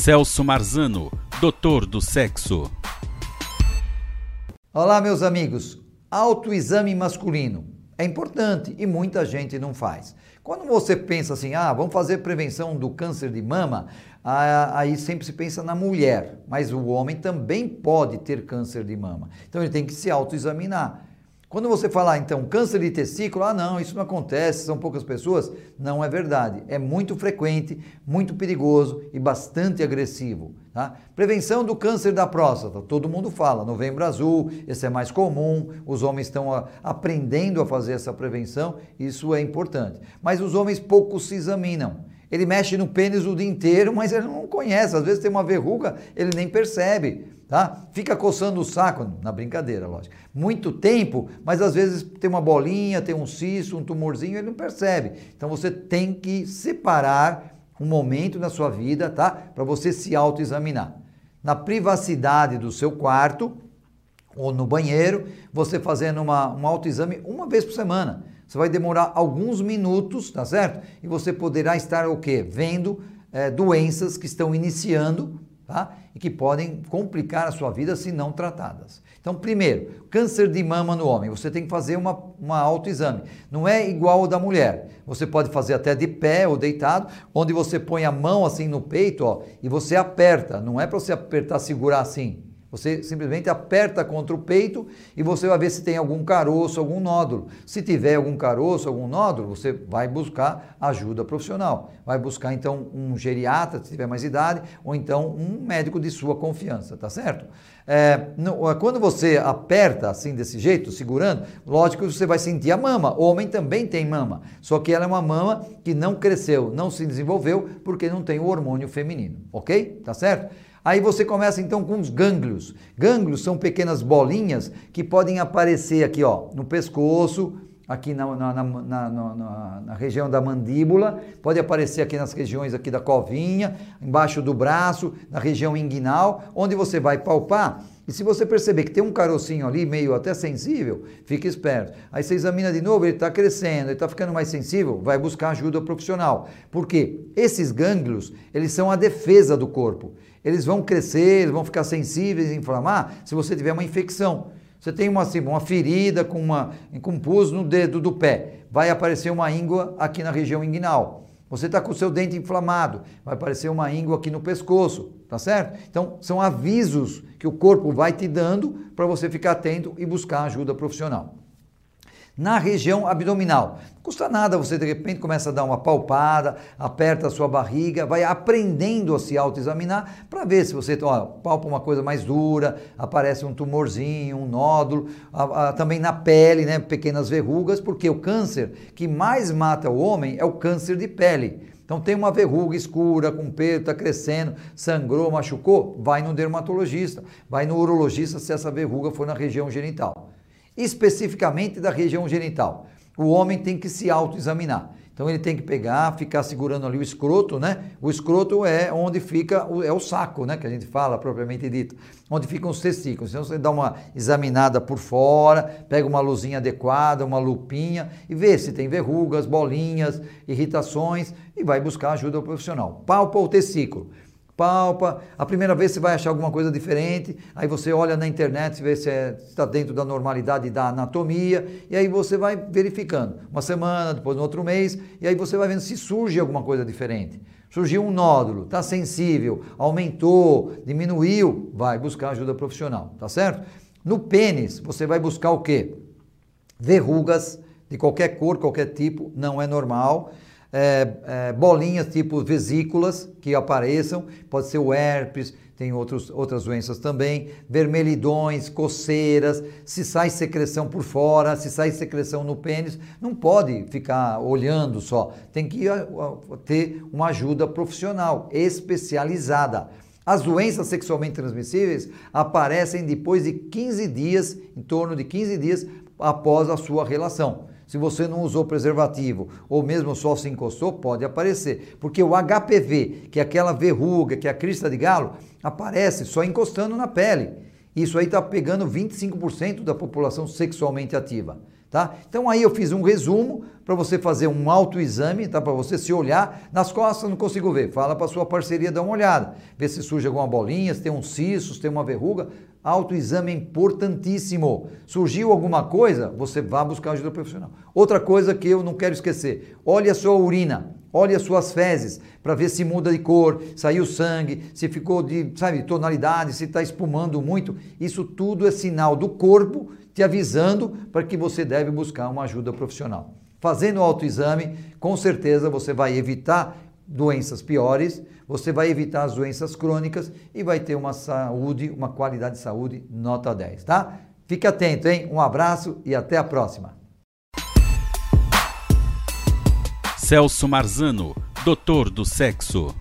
Celso Marzano, doutor do sexo. Olá, meus amigos. Autoexame masculino é importante e muita gente não faz. Quando você pensa assim, ah, vamos fazer prevenção do câncer de mama, aí sempre se pensa na mulher, mas o homem também pode ter câncer de mama. Então ele tem que se autoexaminar. Quando você falar, então, câncer de testículo, ah, não, isso não acontece, são poucas pessoas, não é verdade. É muito frequente, muito perigoso e bastante agressivo. Tá? Prevenção do câncer da próstata, todo mundo fala, novembro azul, esse é mais comum, os homens estão a, aprendendo a fazer essa prevenção, isso é importante. Mas os homens pouco se examinam. Ele mexe no pênis o dia inteiro, mas ele não conhece, às vezes tem uma verruga, ele nem percebe tá? Fica coçando o saco, na brincadeira, lógico. Muito tempo, mas às vezes tem uma bolinha, tem um cisto, um tumorzinho, ele não percebe. Então você tem que separar um momento na sua vida, tá? Para você se autoexaminar. Na privacidade do seu quarto ou no banheiro, você fazendo uma, um autoexame uma vez por semana. Você vai demorar alguns minutos, tá certo? E você poderá estar o quê? Vendo é, doenças que estão iniciando tá? e que podem complicar a sua vida se não tratadas. Então, primeiro, câncer de mama no homem, você tem que fazer uma, uma autoexame. Não é igual ao da mulher. Você pode fazer até de pé ou deitado, onde você põe a mão assim no peito ó, e você aperta. Não é para você apertar, segurar assim. Você simplesmente aperta contra o peito e você vai ver se tem algum caroço, algum nódulo. Se tiver algum caroço, algum nódulo, você vai buscar ajuda profissional. Vai buscar então um geriatra, se tiver mais idade, ou então um médico de sua confiança, tá certo? É, no, quando você aperta assim desse jeito, segurando, lógico que você vai sentir a mama. O homem também tem mama, só que ela é uma mama que não cresceu, não se desenvolveu porque não tem o hormônio feminino, ok? Tá certo? Aí você começa então com os gânglios. Gânglios são pequenas bolinhas que podem aparecer aqui ó, no pescoço, aqui na, na, na, na, região da mandíbula, pode aparecer aqui nas regiões aqui da covinha, embaixo do braço, na região inguinal, onde você vai palpar. E se você perceber que tem um carocinho ali, meio até sensível, fique esperto. Aí você examina de novo, ele está crescendo, ele está ficando mais sensível, vai buscar ajuda profissional. Porque esses gânglios, eles são a defesa do corpo. Eles vão crescer, eles vão ficar sensíveis, inflamar, se você tiver uma infecção. Você tem uma, assim, uma ferida com, uma, com pus no dedo do pé, vai aparecer uma íngua aqui na região inguinal. Você está com o seu dente inflamado, vai aparecer uma íngua aqui no pescoço, tá certo? Então, são avisos que o corpo vai te dando para você ficar atento e buscar ajuda profissional na região abdominal. Não custa nada, você de repente começa a dar uma palpada, aperta a sua barriga, vai aprendendo a se autoexaminar para ver se você ó, palpa uma coisa mais dura, aparece um tumorzinho, um nódulo, a, a, também na pele, né, pequenas verrugas, porque o câncer que mais mata o homem é o câncer de pele. Então tem uma verruga escura, com pelo, está crescendo, sangrou, machucou, vai no dermatologista, vai no urologista se essa verruga for na região genital especificamente da região genital. O homem tem que se autoexaminar. Então ele tem que pegar, ficar segurando ali o escroto, né? O escroto é onde fica, o, é o saco, né? Que a gente fala propriamente dito, onde ficam os testículos. Então você dá uma examinada por fora, pega uma luzinha adequada, uma lupinha e vê se tem verrugas, bolinhas, irritações e vai buscar ajuda profissional. Palpa o testículo palpa. A primeira vez você vai achar alguma coisa diferente, aí você olha na internet, vê se é, está dentro da normalidade da anatomia, e aí você vai verificando. Uma semana, depois no outro mês, e aí você vai vendo se surge alguma coisa diferente. Surgiu um nódulo, está sensível, aumentou, diminuiu, vai buscar ajuda profissional, tá certo? No pênis, você vai buscar o quê? Verrugas de qualquer cor, qualquer tipo, não é normal é, é, bolinhas tipo vesículas que apareçam, pode ser o herpes, tem outros, outras doenças também, vermelhidões, coceiras, se sai secreção por fora, se sai secreção no pênis, não pode ficar olhando só, tem que ter uma ajuda profissional, especializada. As doenças sexualmente transmissíveis aparecem depois de 15 dias, em torno de 15 dias após a sua relação. Se você não usou preservativo ou mesmo só se encostou, pode aparecer. Porque o HPV, que é aquela verruga, que é a crista de galo, aparece só encostando na pele. Isso aí está pegando 25% da população sexualmente ativa. Tá? Então aí eu fiz um resumo para você fazer um autoexame, tá? Para você se olhar nas costas, não consigo ver. Fala para sua parceria dar uma olhada, ver se surge alguma bolinha, se tem um cisto, se tem uma verruga. Autoexame é importantíssimo. Surgiu alguma coisa, você vá buscar ajuda profissional. Outra coisa que eu não quero esquecer: olhe a sua urina. Olhe as suas fezes para ver se muda de cor, saiu sangue, se ficou de, sabe, tonalidade, se está espumando muito. Isso tudo é sinal do corpo te avisando para que você deve buscar uma ajuda profissional. Fazendo o autoexame, com certeza você vai evitar doenças piores, você vai evitar as doenças crônicas e vai ter uma saúde, uma qualidade de saúde nota 10, tá? Fique atento, hein? Um abraço e até a próxima. Celso Marzano, doutor do sexo.